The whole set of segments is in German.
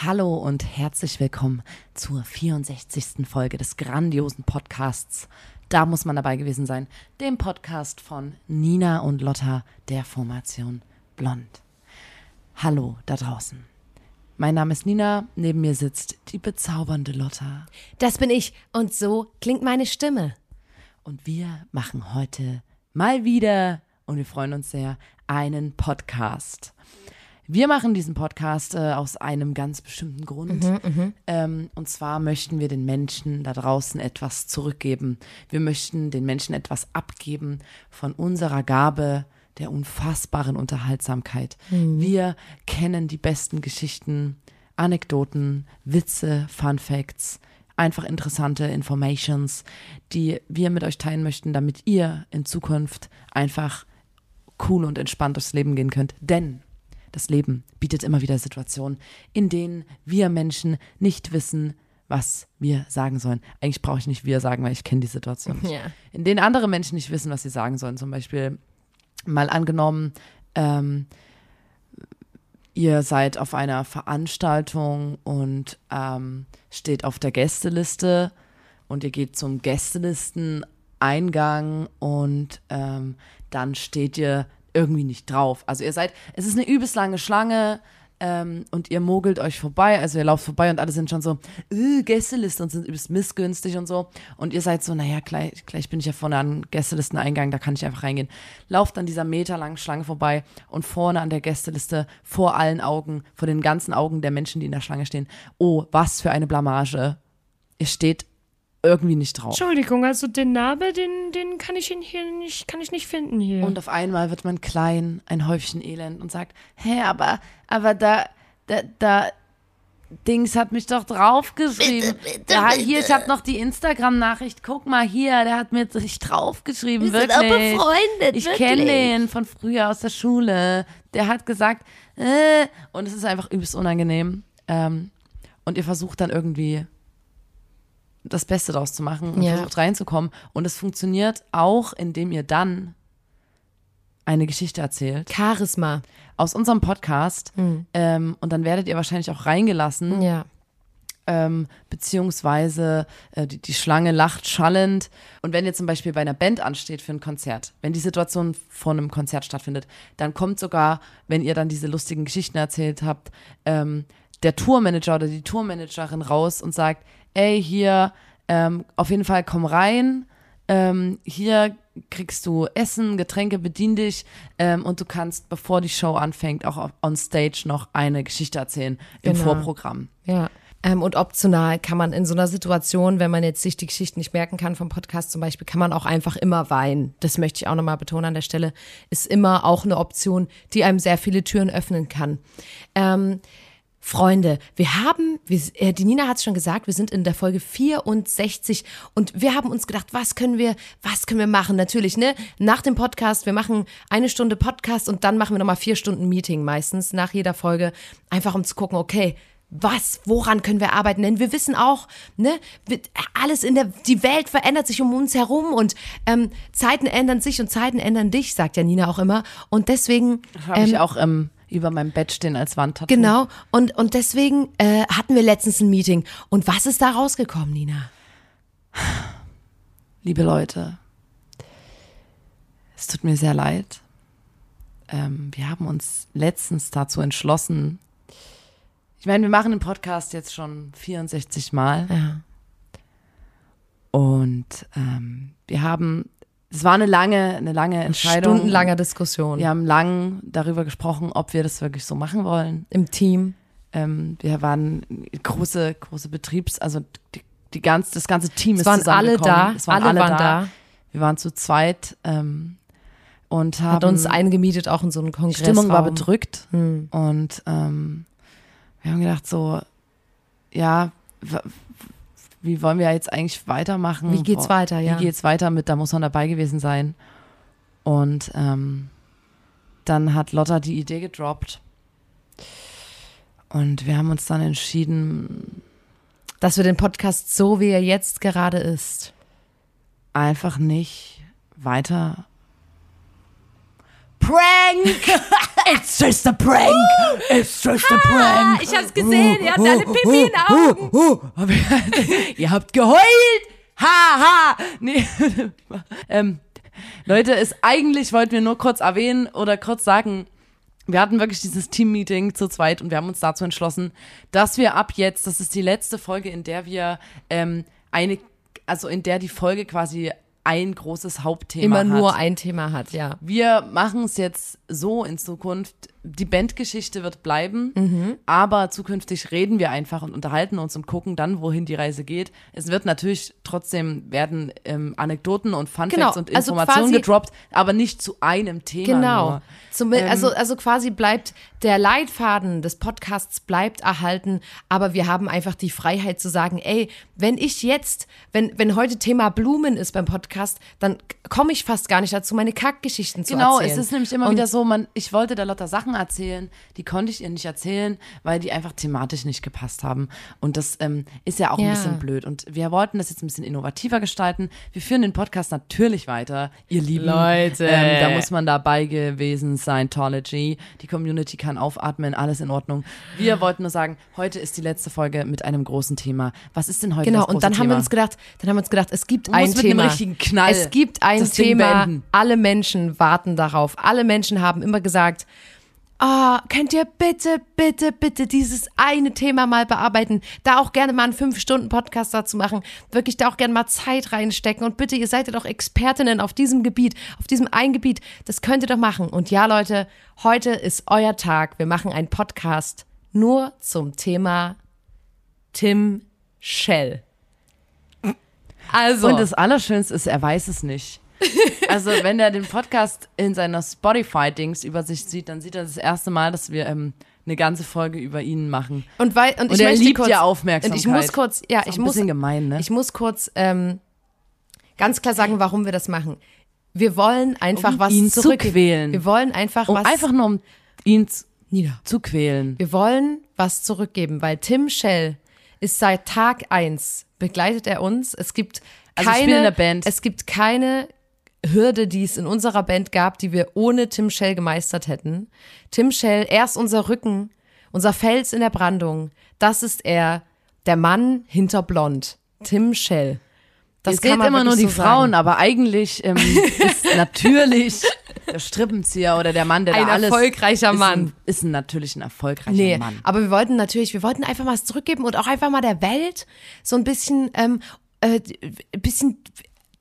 Hallo und herzlich willkommen zur 64. Folge des grandiosen Podcasts. Da muss man dabei gewesen sein. Dem Podcast von Nina und Lotta der Formation Blond. Hallo da draußen. Mein Name ist Nina, neben mir sitzt die bezaubernde Lotta. Das bin ich und so klingt meine Stimme. Und wir machen heute mal wieder, und wir freuen uns sehr, einen Podcast. Wir machen diesen Podcast äh, aus einem ganz bestimmten Grund. ähm, und zwar möchten wir den Menschen da draußen etwas zurückgeben. Wir möchten den Menschen etwas abgeben von unserer Gabe der unfassbaren Unterhaltsamkeit. Wir kennen die besten Geschichten, Anekdoten, Witze, Fun Facts, einfach interessante Informations, die wir mit euch teilen möchten, damit ihr in Zukunft einfach cool und entspannt durchs Leben gehen könnt. Denn das Leben bietet immer wieder Situationen, in denen wir Menschen nicht wissen, was wir sagen sollen. Eigentlich brauche ich nicht wir sagen, weil ich kenne die Situation nicht. Ja. In denen andere Menschen nicht wissen, was sie sagen sollen. Zum Beispiel mal angenommen, ähm, ihr seid auf einer Veranstaltung und ähm, steht auf der Gästeliste und ihr geht zum Gästelisteneingang und ähm, dann steht ihr irgendwie nicht drauf. Also ihr seid, es ist eine übelst lange Schlange ähm, und ihr mogelt euch vorbei, also ihr lauft vorbei und alle sind schon so, äh, Gästeliste und sind übelst missgünstig und so. Und ihr seid so, naja, gleich, gleich bin ich ja vorne an Gästelisteneingang, da kann ich einfach reingehen. Lauft an dieser meterlangen Schlange vorbei und vorne an der Gästeliste vor allen Augen, vor den ganzen Augen der Menschen, die in der Schlange stehen. Oh, was für eine Blamage. Ihr steht irgendwie nicht drauf. Entschuldigung, also den Name, den, den kann ich ihn hier nicht, kann ich nicht finden hier. Und auf einmal wird man klein, ein Häufchen Elend und sagt, hä, aber, aber da, da, da, Dings hat mich doch draufgeschrieben. Ja, hier, ich habe noch die Instagram-Nachricht. Guck mal hier, der hat mir sich draufgeschrieben. Wir sind wirklich. auch befreundet, Ich kenne den von früher aus der Schule. Der hat gesagt, äh, und es ist einfach übelst unangenehm. Ähm, und ihr versucht dann irgendwie das Beste daraus zu machen und Ja. versucht reinzukommen. Und es funktioniert auch, indem ihr dann eine Geschichte erzählt Charisma. aus unserem Podcast. Ähm, und dann werdet ihr wahrscheinlich auch reingelassen, Ja. ähm, beziehungsweise äh, die, die Schlange lacht schallend. Und wenn ihr zum Beispiel bei einer Band ansteht für ein Konzert, wenn die Situation vor einem Konzert stattfindet, dann kommt sogar, wenn ihr dann diese lustigen Geschichten erzählt habt, ähm, der Tourmanager oder die Tourmanagerin raus und sagt, ey, hier, ähm, auf jeden Fall komm rein, ähm, hier kriegst du Essen, Getränke, bedien dich ähm, und du kannst, bevor die Show anfängt, auch on stage noch eine Geschichte erzählen im Genau. Vorprogramm. Ja. Ähm, und optional kann man in so einer Situation, wenn man jetzt sich die Geschichten nicht merken kann vom Podcast zum Beispiel, kann man auch einfach immer weinen. Das möchte ich auch nochmal betonen an der Stelle. Ist immer auch eine Option, die einem sehr viele Türen öffnen kann. Ähm, Freunde, wir haben, wir, äh, die Nina hat es schon gesagt, wir sind in der Folge 64 und wir haben uns gedacht, was können wir, was können wir machen? Natürlich, ne? Nach dem Podcast, wir machen eine Stunde Podcast und dann machen wir nochmal vier Stunden Meeting meistens nach jeder Folge, einfach um zu gucken, okay, was, woran können wir arbeiten? Denn wir wissen auch, ne, alles in der, die Welt verändert sich um uns herum und ähm, Zeiten ändern sich und Zeiten ändern dich, sagt ja Nina auch immer. Und deswegen Habe ich auch ähm, über meinem Bett stehen als Wandtattoo. Genau, und, und deswegen äh, hatten wir letztens ein Meeting. Und was ist da rausgekommen, Nina? Liebe Leute, es tut mir sehr leid. Ähm, wir haben uns letztens dazu entschlossen. Ich meine, wir machen den Podcast jetzt schon 64 Mal. Ja. Und ähm, wir haben, es war eine lange, eine lange Entscheidung. Stundenlanger Diskussion Wir haben lang darüber gesprochen, ob wir das wirklich so machen wollen. im Team. Ähm, wir waren große, große Betriebs, also die, die ganz, das ganze Team Es ist waren alle da. Es waren alle alle, waren da. da. Wir waren zu zweit ähm, und haben Hat uns eingemietet auch in so einen die Kongress. Stimmung war bedrückt Hm. und ähm, wir haben gedacht so, ja, wie wollen wir jetzt eigentlich weitermachen? Wie geht's weiter, ja. Wie geht's weiter mit, da muss man dabei gewesen sein. Und ähm, dann hat Lotta die Idee gedroppt. Und wir haben uns dann entschieden, Dass wir den Podcast so, wie er jetzt gerade ist. einfach nicht weiter. Prank! It's just a prank! It's just a prank! ich hab's gesehen, ihr habt alle Pipi in Augen. Aber ihr habt geheult! Ha, ha! Nee. ähm, Leute, es eigentlich wollten wir nur kurz erwähnen oder kurz sagen, wir hatten wirklich dieses Team-Meeting zu zweit und wir haben uns dazu entschlossen, dass wir ab jetzt, das ist die letzte Folge, in der wir ähm, eine, also in der die Folge quasi ein großes Hauptthema Immer hat. nur ein Thema hat, ja. Wir machen es jetzt so in Zukunft. Die Bandgeschichte wird bleiben, Mhm. aber zukünftig reden wir einfach und unterhalten uns und gucken dann, wohin die Reise geht. Es wird natürlich trotzdem werden ähm, Anekdoten und Fun Genau, und also Informationen quasi- gedroppt, aber nicht zu einem Thema. Genau. Nur. Zum, Ähm, also, also quasi bleibt der Leitfaden des Podcasts bleibt erhalten, aber wir haben einfach die Freiheit zu sagen, ey, wenn ich jetzt, wenn, wenn heute Thema Blumen ist beim Podcast, dann komme ich fast gar nicht dazu, meine Kackgeschichten zu Genau, erzählen. es ist nämlich immer Und wieder so, man, ich wollte der Lotta Sachen erzählen, die konnte ich ihr nicht erzählen, weil die einfach thematisch nicht gepasst haben. Und das ähm, ist ja auch Ja. ein bisschen blöd. Und wir wollten das jetzt ein bisschen innovativer gestalten. Wir führen den Podcast natürlich weiter, ihr Lieben. Leute. Ähm, da muss man dabei gewesen sein, Tology. Die Community kann aufatmen, alles in Ordnung. Wir wollten nur sagen, heute ist die letzte Folge mit einem großen Thema. Was ist denn heute Genau, das große und dann Thema? haben wir uns gedacht, dann haben wir uns gedacht, es gibt ein Thema. richtigen Knall es gibt ein Thema. Alle Menschen warten darauf. Alle Menschen haben immer gesagt, ah, könnt ihr bitte, bitte, bitte dieses eine Thema mal bearbeiten? Da auch gerne mal einen fünf Stunden Podcast dazu machen. Wirklich da auch gerne mal Zeit reinstecken. Und bitte, ihr seid ja doch Expertinnen auf diesem Gebiet, auf diesem einen Gebiet. Das könnt ihr doch machen. Und ja, Leute, heute ist euer Tag. Wir machen einen Podcast nur zum Thema Tim Shell. Also, Und das Allerschönste ist, er weiß es nicht. Also, wenn er den Podcast in seiner Spotify-Dings-Übersicht sieht, dann sieht er das erste Mal, dass wir ähm, eine ganze Folge über ihn machen. und weil und, Und ich er liebt kurz, ja Aufmerksamkeit. Und ich muss kurz, ja, ich muss, gemein, ne? ich muss kurz ähm, ganz klar sagen, warum wir das machen. Wir wollen einfach Um was ihn zu zurück. quälen. Wir wollen einfach Um was einfach nur um ihn zu, nieder. zu quälen. Wir wollen was zurückgeben, weil Tim Shell ist seit Tag eins begleitet er uns. Es gibt Also ich keine, spiele in der Band. es gibt keine Hürde, die es in unserer Band gab, die wir ohne Tim Shell gemeistert hätten. Tim Shell, er ist unser Rücken, unser Fels in der Brandung. Das ist er, der Mann hinter Blond. Tim Shell. Das Ihr seht immer nur die so Frauen, sagen. aber eigentlich ähm, ist natürlich der Strippenzieher oder der Mann, der Ein da alles erfolgreicher ist Mann. Ein, ist ein, natürlich ein erfolgreicher Nee, Mann. aber wir wollten natürlich, wir wollten einfach mal zurückgeben und auch einfach mal der Welt so ein bisschen, ähm, äh, ein bisschen,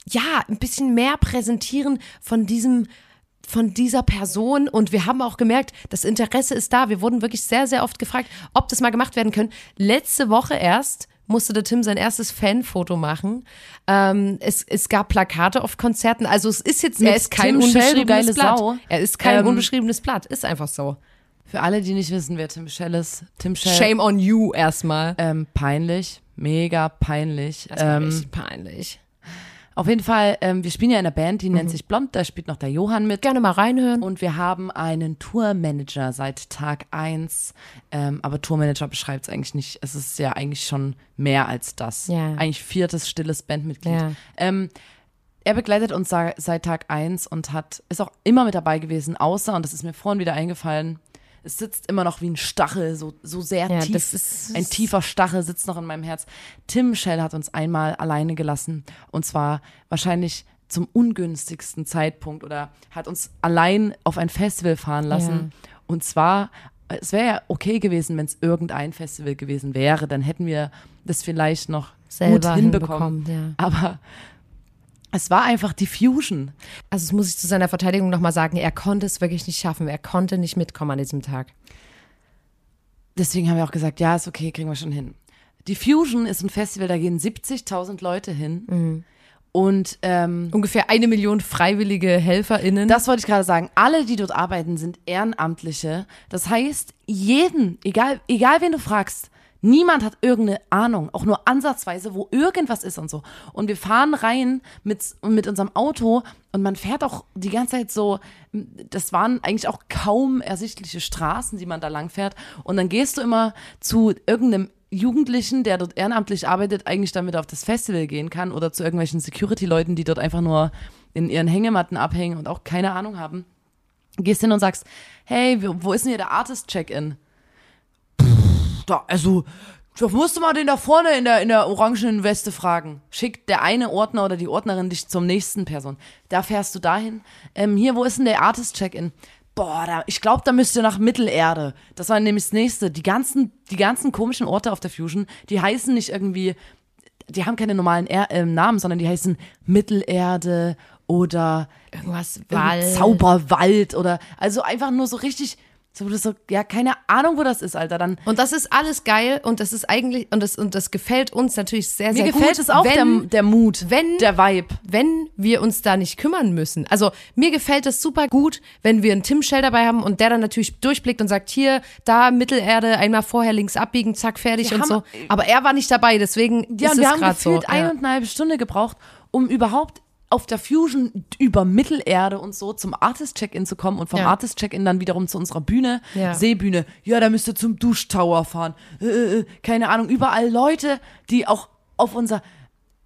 ja, ein bisschen mehr präsentieren von diesem, von dieser Person und wir haben auch gemerkt, das Interesse ist da. Wir wurden wirklich sehr, sehr oft gefragt, ob das mal gemacht werden können. Letzte Woche erst musste der Tim sein erstes Fanfoto machen. Ähm, es, es gab Plakate auf Konzerten. Also es ist jetzt, Mit er ist kein Tim unbeschriebenes geile Blatt. Sau. Er ist kein Ähm, unbeschriebenes Blatt. Ist einfach so. Für alle, die nicht wissen, wer Tim Shell ist, Tim Shell, Shame on you erstmal. ähm, peinlich, mega peinlich. Das Ähm, peinlich. Auf jeden Fall, ähm, wir spielen ja in einer Band, die Mhm. nennt sich Blond, da spielt noch der Johann mit. Gerne mal reinhören. Und wir haben einen Tourmanager seit Tag eins. Ähm, aber Tourmanager beschreibt es eigentlich nicht. Es ist ja eigentlich schon mehr als das. Ja. Eigentlich viertes stilles Bandmitglied. Ja. Ähm, er begleitet uns seit Tag eins und hat, ist auch immer mit dabei gewesen, außer, und das ist mir vorhin wieder eingefallen, es sitzt immer noch wie ein Stachel, so, so sehr Ja, tief. das ist- ein tiefer Stachel sitzt noch in meinem Herz. Tim Shell hat uns einmal alleine gelassen. Und zwar wahrscheinlich zum ungünstigsten Zeitpunkt oder hat uns allein auf ein Festival fahren lassen. Und zwar, es wäre ja okay gewesen, wenn es irgendein Festival gewesen wäre, dann hätten wir das vielleicht noch Selber gut hinbekommen. hinbekommen, Aber es war einfach die Fusion. Also das muss ich zu seiner Verteidigung nochmal sagen, er konnte es wirklich nicht schaffen. Er konnte nicht mitkommen an diesem Tag. Deswegen haben wir auch gesagt, ja, ist okay, kriegen wir schon hin. Die Fusion ist ein Festival, da gehen 70.000 Leute hin. Mhm. Und ähm, Ungefähr eine Million freiwillige HelferInnen. Das wollte ich gerade sagen. Alle, die dort arbeiten, sind Ehrenamtliche. Das heißt, jeden, egal, egal wen du fragst, Niemand hat irgendeine Ahnung, auch nur ansatzweise, wo irgendwas ist und so. Und wir fahren rein mit, mit unserem Auto und man fährt auch die ganze Zeit so, das waren eigentlich auch kaum ersichtliche Straßen, die man da lang fährt. Und dann gehst du immer zu irgendeinem Jugendlichen, der dort ehrenamtlich arbeitet, eigentlich damit auf das Festival gehen kann oder zu irgendwelchen Security-Leuten, die dort einfach nur in ihren Hängematten abhängen und auch keine Ahnung haben. Gehst hin und sagst, hey, wo ist denn hier der Artist-Check-In? Da, also, da musst du mal den da vorne in der, in der orangenen Weste fragen. Schickt der eine Ordner oder die Ordnerin dich zum nächsten Person. Da fährst du dahin. Ähm, hier, wo ist denn der Artist-Check-In? Boah, da, ich glaube, da müsst ihr nach Mittelerde. Das war nämlich das nächste. Die ganzen, die ganzen komischen Orte auf der Fusion, die heißen nicht irgendwie, die haben keine normalen er äh, Namen, sondern die heißen Mittelerde oder Irgendwas Wald. Zauberwald oder also einfach nur so richtig so, so, ja, keine Ahnung, wo das ist, Alter. Dann Und das ist alles geil und das ist eigentlich, und das, und das gefällt uns natürlich sehr, mir sehr gefällt gut. es auch, wenn, der, der Mut, wenn- der Vibe. wenn wir uns da nicht kümmern müssen. Also mir gefällt es super gut, wenn wir einen Tim Shell dabei haben und der dann natürlich durchblickt und sagt, hier, da Mittelerde, einmal vorher links abbiegen, zack, fertig Wir und haben- so. Aber er war nicht dabei, deswegen Ja, ist wir es haben gerade so. gefühlt eineinhalb Stunde gebraucht, um überhaupt auf der Fusion über Mittelerde und so zum Artist-Check-In zu kommen und vom Ja. Artist-Check-In dann wiederum zu unserer Bühne, Ja. Seebühne. Ja, da müsst ihr zum Duschtower fahren. Äh, äh, keine Ahnung, überall Leute, die auch auf unser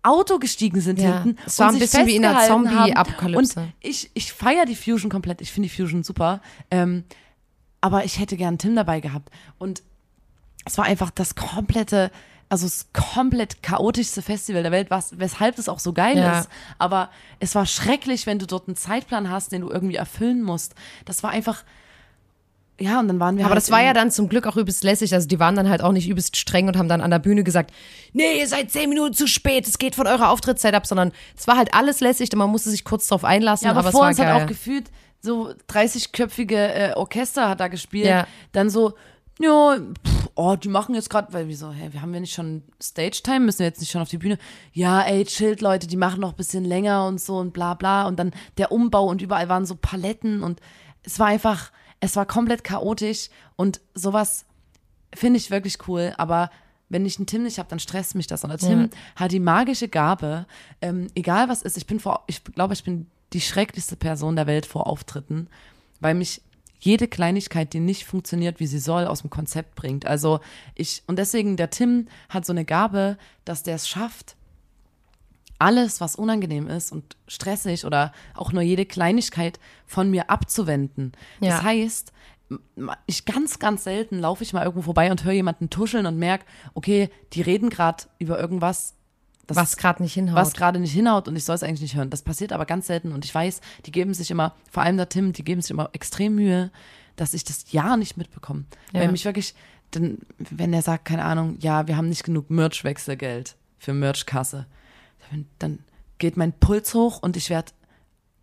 Auto gestiegen sind Ja, hinten. es war ein sich bisschen wie in einer. Zombie-Apokalypse. Und ich, ich feiere die Fusion komplett. Ich finde die Fusion super. Ähm, aber ich hätte gern Tim dabei gehabt. Und es war einfach das komplette, also das komplett chaotischste Festival der Welt, was, weshalb es auch so geil Ja. ist. Aber es war schrecklich, wenn du dort einen Zeitplan hast, den du irgendwie erfüllen musst. Das war einfach, ja, und dann waren wir Aber halt das war ja dann zum Glück auch übelst lässig. Also die waren dann halt auch nicht übelst streng und haben dann an der Bühne gesagt, nee, ihr seid zehn Minuten zu spät, es geht von eurer Auftrittszeit ab, sondern es war halt alles lässig und man musste sich kurz drauf einlassen. Ja, aber, aber vor es uns geil. hat auch gefühlt so 30-köpfige äh, Orchester hat da gespielt. Ja. Dann so, ja, pff, oh, die machen jetzt gerade, weil wir so, wir haben ja nicht schon Stage-Time, müssen wir jetzt nicht schon auf die Bühne? Ja, ey, chillt, Leute, die machen noch ein bisschen länger und so und bla bla. Und dann der Umbau und überall waren so Paletten und es war einfach, es war komplett chaotisch und sowas finde ich wirklich cool, aber wenn ich einen Tim nicht habe, dann stresst mich das. Und der Tim hat die magische Gabe, ähm, egal was ist, ich bin vor, ich glaube, ich bin die schrecklichste Person der Welt vor Auftritten, weil mich jede Kleinigkeit, die nicht funktioniert, wie sie soll, aus dem Konzept bringt. Also ich, und deswegen, der Tim hat so eine Gabe, dass der es schafft, alles, was unangenehm ist und stressig oder auch nur jede Kleinigkeit von mir abzuwenden. Das Ja. heißt, m- ich ganz, ganz selten laufe ich mal irgendwo vorbei und höre jemanden tuscheln und merke, okay, die reden gerade über irgendwas, das was gerade nicht hinhaut. was gerade nicht hinhaut und ich soll es eigentlich nicht hören. Das passiert aber ganz selten und ich weiß, die geben sich immer, vor allem der Tim, die geben sich immer extrem Mühe, dass ich das ja nicht mitbekomme. Ja. Weil mich wirklich, dann, wenn er sagt, keine Ahnung, ja, wir haben nicht genug Merch-Wechselgeld für Merchkasse, dann, geht mein Puls hoch und ich werde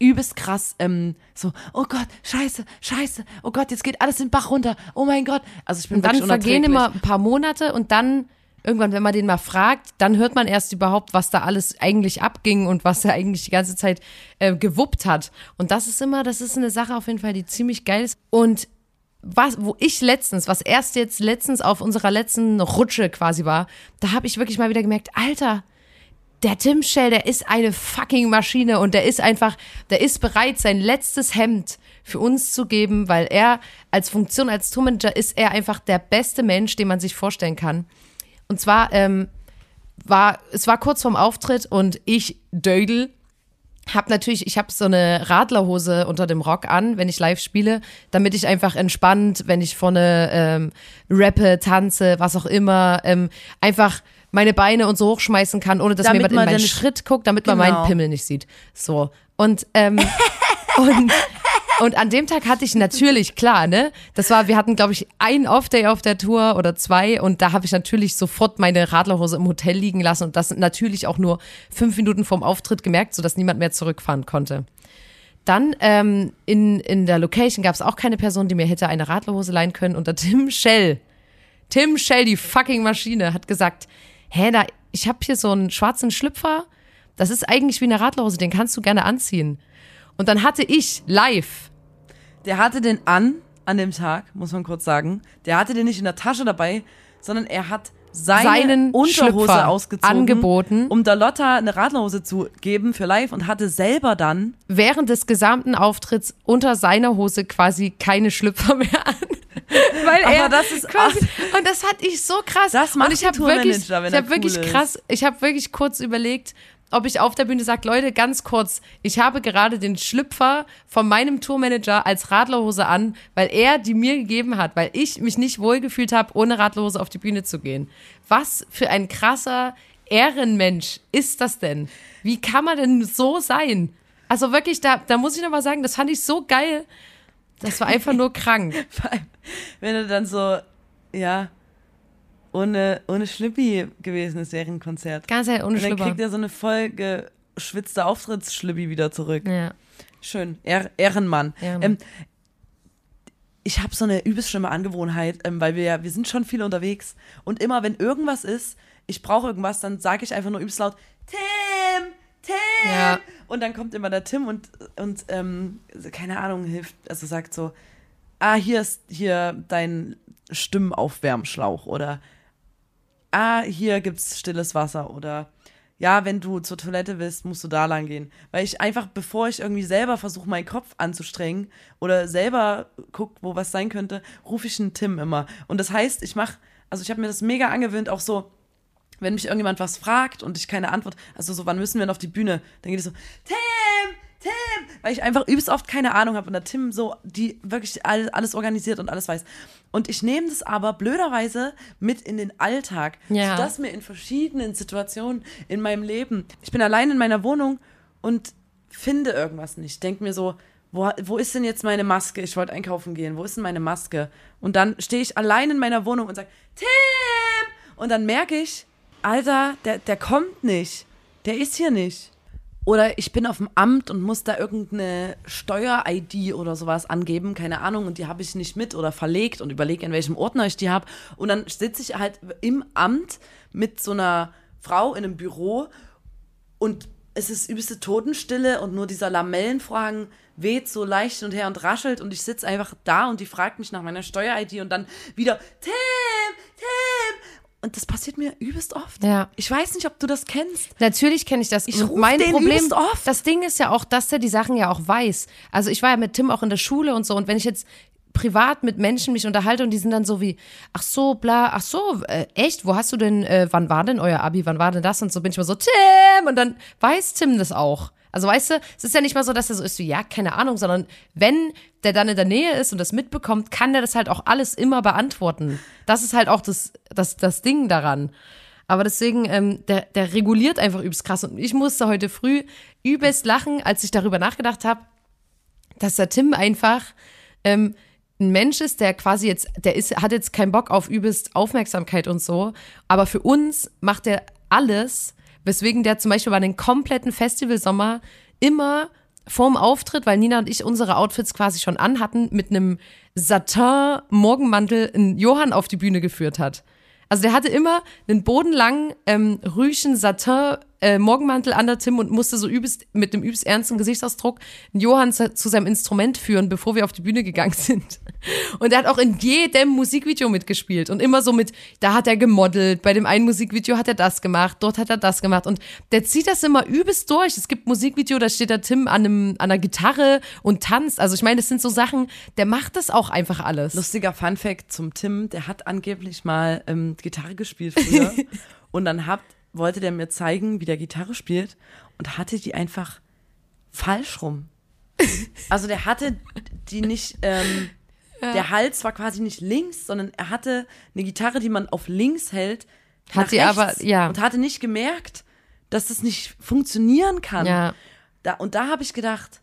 übelst krass ähm, so, oh Gott, scheiße, scheiße, oh Gott, jetzt geht alles den Bach runter, oh mein Gott. Also ich bin Und dann vergehen immer ein paar Monate und dann irgendwann, wenn man den mal fragt, dann hört man erst überhaupt, was da alles eigentlich abging und was er eigentlich die ganze Zeit äh, gewuppt hat. Und das ist immer, das ist eine Sache auf jeden Fall, die ziemlich geil ist. Und was, wo ich letztens, was erst jetzt letztens auf unserer letzten Rutsche quasi war, da habe ich wirklich mal wieder gemerkt, Alter, der Tim Shell, der ist eine fucking Maschine und der ist einfach, der ist bereit, sein letztes Hemd für uns zu geben, weil er als Funktion, als Tourmanager ist er einfach der beste Mensch, den man sich vorstellen kann. Und zwar ähm, war, es war kurz vorm Auftritt und ich, Dödel, hab natürlich, ich habe so eine Radlerhose unter dem Rock an, wenn ich live spiele, damit ich einfach entspannt, wenn ich vorne ähm, rappe, tanze, was auch immer, ähm, einfach meine Beine und so hochschmeißen kann, ohne dass Damit mir jemand in man meinen Schritt guckt, damit man Genau. meinen Pimmel nicht sieht. So. Und, ähm, und, und an dem Tag hatte ich natürlich, klar, ne? Das war, wir hatten, glaube ich, ein Off-Day auf der Tour oder zwei und da habe ich natürlich sofort meine Radlerhose im Hotel liegen lassen und das natürlich auch nur fünf Minuten vorm Auftritt gemerkt, sodass niemand mehr zurückfahren konnte. Dann ähm, in, in der Location gab es auch keine Person, die mir hätte eine Radlerhose leihen können. Und der Tim Shell, Tim Shell, die fucking Maschine, hat gesagt, hä, da, ich habe hier so einen schwarzen Schlüpfer, das ist eigentlich wie eine Radlerhose, den kannst du gerne anziehen. Und dann hatte ich live, Der hatte den an, an dem Tag, muss man kurz sagen. Der hatte den nicht in der Tasche dabei, sondern er hat seine Seinen Unterhose Schlüpfer ausgezogen, angeboten. um der Lotta eine Radlerhose zu geben für live und hatte selber dann während des gesamten Auftritts unter seiner Hose quasi keine Schlüpfer mehr an. Weil Aber er das ist- quasi, und das fand ich so krass. Das macht und ich habe wirklich, ich habe wirklich cool ist. krass, ich habe wirklich kurz überlegt, ob ich auf der Bühne sage, Leute, ganz kurz, ich habe gerade den Schlüpfer von meinem Tourmanager als Radlerhose an, weil er die mir gegeben hat, weil ich mich nicht wohlgefühlt habe, ohne Radlerhose auf die Bühne zu gehen. Was für ein krasser Ehrenmensch ist das denn? Wie kann man denn so sein? Also wirklich, da, da muss ich nochmal sagen, das fand ich so geil. Das war einfach nur krank. Wenn er dann so, ja, ohne, ohne Schlippi gewesen ist während Konzert. Ganz halt ohne Und dann kriegt er so eine voll geschwitzte Auftrittsschlippi wieder zurück. Ja. Schön. Ehr Ehrenmann. Ehrenmann. Ähm, ich habe so eine übelst schlimme Angewohnheit, ähm, weil wir ja, wir sind schon viel unterwegs. Und immer, wenn irgendwas ist, ich brauche irgendwas, dann sage ich einfach nur übelst laut, Tim, Tim. Ja. Und dann kommt immer der Tim und, und ähm, keine Ahnung, hilft, also sagt so, ah, hier ist hier dein Stimmenaufwärmschlauch oder ah, hier gibt's stilles Wasser oder ja, wenn du zur Toilette willst, musst du da lang gehen. Weil ich einfach, bevor ich irgendwie selber versuche, meinen Kopf anzustrengen oder selber guck, wo was sein könnte, rufe ich einen Tim immer. Und das heißt, ich mache, also ich habe mir das mega angewöhnt, auch so, wenn mich irgendjemand was fragt und ich keine Antwort, also so, wann müssen wir denn auf die Bühne? Dann geht es so, Tim, Tim, weil ich einfach übelst oft keine Ahnung habe und der Tim so, die wirklich alles organisiert und alles weiß. Und ich nehme das aber blöderweise mit in den Alltag, Ja. sodass mir in verschiedenen Situationen in meinem Leben, ich bin allein in meiner Wohnung und finde irgendwas nicht. Denk mir so, wo, wo ist denn jetzt meine Maske? Ich wollte einkaufen gehen. Wo ist denn meine Maske? Und dann stehe ich allein in meiner Wohnung und sage, Tim! Und dann merke ich, Alter, der, der kommt nicht. Der ist hier nicht. Oder ich bin auf dem Amt und muss da irgendeine Steuer-ID oder sowas angeben, keine Ahnung, und die habe ich nicht mit oder verlegt und überlege, in welchem Ordner ich die habe. Und dann sitze ich halt im Amt mit so einer Frau in einem Büro und es ist übelste Totenstille und nur dieser Lamellenvorhang weht so leicht und her und raschelt und ich sitze einfach da und die fragt mich nach meiner Steuer-ID und dann wieder Tim. Und das passiert mir übelst oft. Ja. Ich weiß nicht, ob du das kennst. Natürlich kenne ich das. Ich Und mein den Problem, übelst oft. das Ding ist ja auch, dass er die Sachen ja auch weiß. Also ich war ja mit Tim auch in der Schule und so und wenn ich jetzt privat mit Menschen mich unterhalte und die sind dann so wie, ach so, bla, ach so, äh, echt, wo hast du denn, äh, wann war denn euer Abi, wann war denn das und so bin ich mal so, Tim und dann weiß Tim das auch. Also weißt du, es ist ja nicht mal so, dass er so ist, so, ja, keine Ahnung, sondern wenn der dann in der Nähe ist und das mitbekommt, kann der das halt auch alles immer beantworten. Das ist halt auch das, das, das Ding daran. Aber deswegen, ähm, der, der reguliert einfach übelst krass. Und ich musste heute früh übelst lachen, als ich darüber nachgedacht habe, dass der Tim einfach ähm, ein Mensch ist, der quasi jetzt, der ist, hat jetzt keinen Bock auf übelst Aufmerksamkeit und so, aber für uns macht er alles, weswegen der zum Beispiel bei den kompletten Festivalsommer immer vorm Auftritt, weil Nina und ich unsere Outfits quasi schon anhatten, mit einem Satin-Morgenmantel einen Johann auf die Bühne geführt hat. Also der hatte immer einen bodenlangen ähm, Rüchen Satin äh, Morgenmantel an der Tim und musste so übelst mit dem übelst ernsten Gesichtsausdruck Johann zu, zu seinem Instrument führen, bevor wir auf die Bühne gegangen sind. Und er hat auch in jedem Musikvideo mitgespielt und immer so mit, da hat er gemodelt, bei dem einen Musikvideo hat er das gemacht, dort hat er das gemacht und der zieht das immer übelst durch. Es gibt Musikvideo, da steht der Tim an, einem, an einer Gitarre und tanzt. Also ich meine, das sind so Sachen, der macht das auch einfach alles. Lustiger Funfact zum Tim, der hat angeblich mal ähm, Gitarre gespielt früher. und dann hat, wollte der mir zeigen, wie der Gitarre spielt und hatte die einfach falsch rum. Also der hatte die nicht, ähm, der Hals war quasi nicht links, sondern er hatte eine Gitarre, die man auf links hält. Hat sie aber- ja. Und hatte nicht gemerkt, dass das nicht funktionieren kann. Ja. Da, und da habe ich gedacht,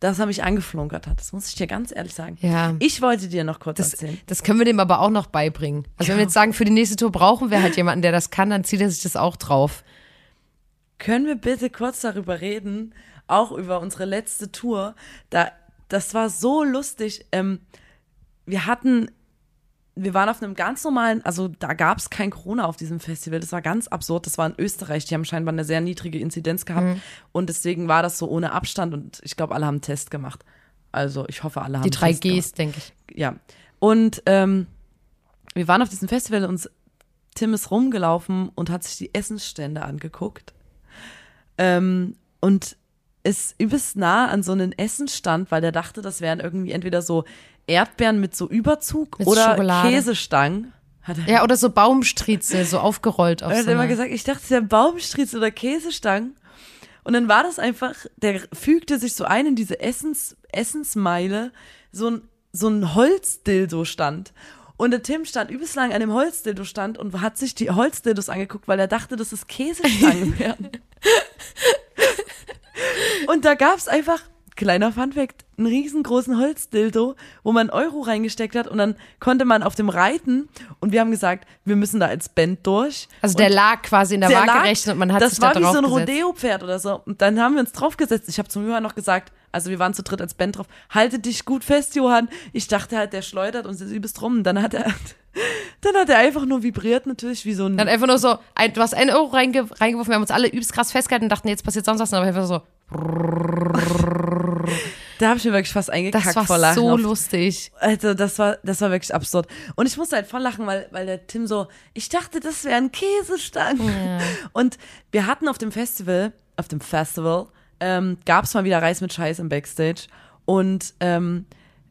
dass er mich angeflunkert hat. Das muss ich dir ganz ehrlich sagen. Ja. Ich wollte dir noch kurz Das, erzählen. das können wir dem aber auch noch beibringen. Also wenn wir jetzt sagen, für die nächste Tour brauchen wir halt jemanden, der das kann, dann zieht er sich das auch drauf. Können wir bitte kurz darüber reden, auch über unsere letzte Tour? Da, das war so lustig. Ähm, wir hatten, wir waren auf einem ganz normalen, also da gab es kein Corona auf diesem Festival. Das war ganz absurd. Das war in Österreich. Die haben scheinbar eine sehr niedrige Inzidenz gehabt. Und deswegen war das so ohne Abstand. Und ich glaube, alle haben einen Test gemacht. Also ich hoffe, alle haben Die drei Test. Gs, denke ich. Ja. Und ähm, wir waren auf diesem Festival und Tim ist rumgelaufen und hat sich die Essensstände angeguckt. Ähm, und ist übelst nah an so einen Essensstand, weil der dachte, das wären irgendwie entweder so Erdbeeren mit so Überzug Mit oder Schokolade. Käsestangen. Ja, oder so Baumstriezel, so aufgerollt auf er hat so immer gesagt, ich dachte, es wären Baumstriezel oder Käsestangen. Und dann war das einfach, der fügte sich so ein in diese Essens, Essensmeile, so ein, so ein Holzdildo stand. Und der Tim stand übelst lang an dem Holzdildo stand und hat sich die Holzdildos angeguckt, weil er dachte, dass es Käsestangen wären. Und da gab's einfach, kleiner Funfact, einen riesengroßen Holzdildo, wo man Euro reingesteckt hat und dann konnte man auf dem reiten und wir haben gesagt, wir müssen da als Band durch. Also der lag quasi in der, Der Waagerechten und man hat das sich war da wie drauf so ein. Rodeo-Pferd oder so. Und dann haben wir uns draufgesetzt. Ich habe zum Johann noch gesagt, also wir waren zu dritt als Band drauf, halte dich gut fest, Johann. Ich dachte halt, der schleudert uns jetzt übelst rum. Und dann hat er, dann hat er einfach nur vibriert natürlich wie so ein, Dann einfach nur so, ein, du hast einen Euro reinge, reingeworfen, wir haben uns alle übelst krass festgehalten und dachten, jetzt passiert sonst was, aber einfach so, da habe ich mir wirklich fast eingekackt das war vor Lachen. so lustig. Also das war, das war wirklich absurd. Und ich musste halt voll lachen, weil, weil der Tim so, ich dachte, das wären Käsestangen. Und wir hatten auf dem Festival, auf dem Festival, ähm, gab es mal wieder Reis mit Scheiß im Backstage. Und ähm,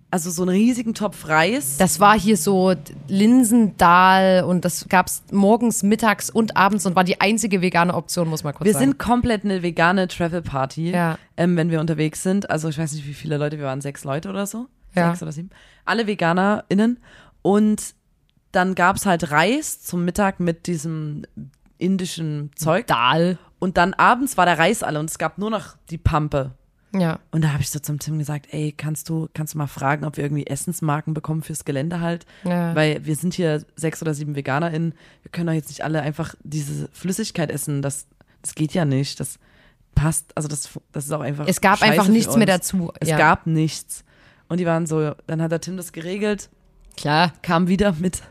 also so einen riesigen Topf Reis. Das war hier so Linsendahl und das gab's morgens, mittags und abends und war die einzige vegane Option, muss man kurz Wir sagen. sind komplett eine vegane Travel Party, Ja. ähm, wenn wir unterwegs sind. Also ich weiß nicht, wie viele Leute, wir waren sechs Leute oder so. Ja. Sechs oder sieben. Alle VeganerInnen. Und dann gab's halt Reis zum Mittag mit diesem indischen Zeug. Dahl. Und dann abends war der Reis alle und es gab nur noch die Pampe. Ja. Und da habe ich so zum Tim gesagt, ey, kannst du, kannst du mal fragen, ob wir irgendwie Essensmarken bekommen fürs Gelände halt? Ja. Weil wir sind hier sechs oder sieben VeganerInnen. Wir können doch jetzt nicht alle einfach diese Flüssigkeit essen. Das, das geht ja nicht. Das passt, also das, das ist auch einfach. Es gab scheiße einfach nichts mehr dazu. Es ja. gab nichts. Und die waren so, dann hat der Tim das geregelt, Klar. kam wieder mit,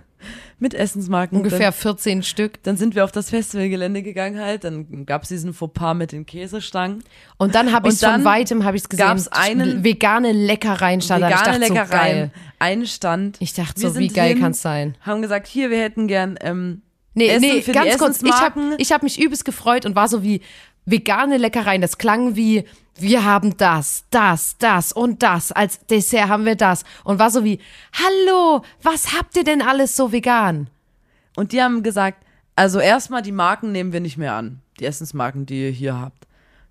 mit Essensmarken. Ungefähr Dann, 14 Stück. dann sind wir auf das Festivalgelände gegangen halt. Dann gab es diesen Fauxpas mit den Käsestangen. Und dann habe ich von weitem habe ich gesehen, gab's einen- vegane Leckereien stand da. Ich vegane dachte so Leckereien, geil. einen Stand. Ich dachte so, wie geil kann's sein? Haben gesagt, hier, wir hätten gern ähm, Nee, Essen nee, ganz kurz. Ich habe ich hab mich übelst gefreut und war so wie vegane Leckereien. Das klang wie, wir haben das, das, das und das. Als Dessert haben wir das. Und war so wie, hallo, was habt ihr denn alles so vegan? Und die haben gesagt, also erstmal die Marken nehmen wir nicht mehr an. Die Essensmarken, die ihr hier habt.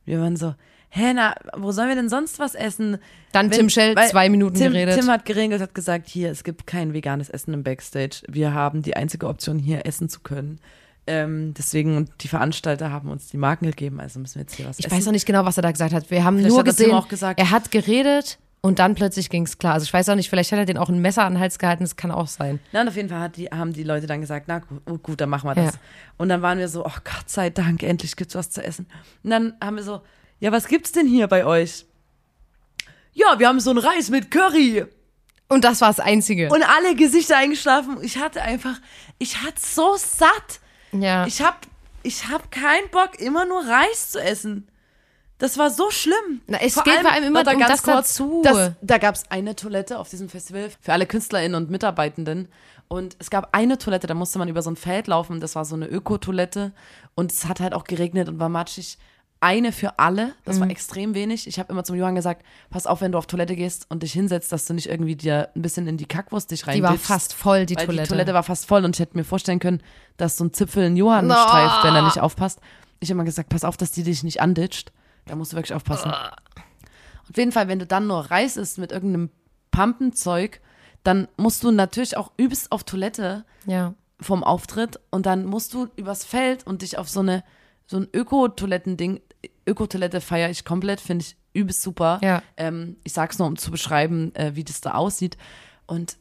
Wir waren so, hä, na, wo sollen wir denn sonst was essen? Dann Wenn- Tim Schell, zwei Minuten Tim, geredet. Tim hat geregelt, hat gesagt, hier, es gibt kein veganes Essen im Backstage. Wir haben die einzige Option, hier essen zu können. Ähm, deswegen, und die Veranstalter haben uns die Marken gegeben, also müssen wir jetzt hier was ich essen. weiß noch nicht genau, was er da gesagt hat. Wir haben Vielleicht nur hat gesehen, gesagt- er hat geredet und dann plötzlich ging's klar. Also ich weiß auch nicht, vielleicht hat er den auch ein Messer an den Hals gehalten, das kann auch sein. Na, und auf jeden Fall die, haben die Leute dann gesagt, na gut, oh, gut dann machen wir das. Ja. Und dann waren wir so, oh Gott sei Dank, endlich gibt's was zu essen. Und dann haben wir so, ja, was gibt's denn hier bei euch? Ja, wir haben so einen Reis mit Curry. Und das war das Einzige. Und alle Gesichter eingeschlafen. Ich hatte einfach, ich hatte so satt. Ja. Ich hab, ich hab keinen Bock, immer nur Reis zu essen. Das war so schlimm. Na, es geht vor allem immer warte, um ganz das kurz, dazu. Das, da gab es eine Toilette auf diesem Festival für alle KünstlerInnen und Mitarbeitenden. Und es gab eine Toilette, da musste man über so ein Feld laufen. Das war so eine Ökotoilette. Und es hat halt auch geregnet und war matschig. Eine für alle, das Mhm. war extrem wenig. Ich habe immer zum Johann gesagt, pass auf, wenn du auf Toilette gehst und dich hinsetzt, dass du nicht irgendwie dir ein bisschen in die Kackwurst dich rein die war fast voll, die Toilette. die Toilette war fast voll und ich hätte mir vorstellen können, dass so ein Zipfel einen Johann streift, wenn er nicht aufpasst. Ich habe immer gesagt, pass auf, dass die dich nicht anditscht. Da musst du wirklich aufpassen. Auf jeden Fall, wenn du dann nur Reis isst mit irgendeinem Pampenzeug, dann musst du natürlich auch übelst auf Toilette ja. vom Auftritt und dann musst du übers Feld und dich auf so eine so ein Öko-Toiletten-Ding, Öko-Toilette feiere ich komplett, finde ich übelst super. Ja. Ähm, ich sag's nur, um zu beschreiben, äh, wie das da aussieht. Und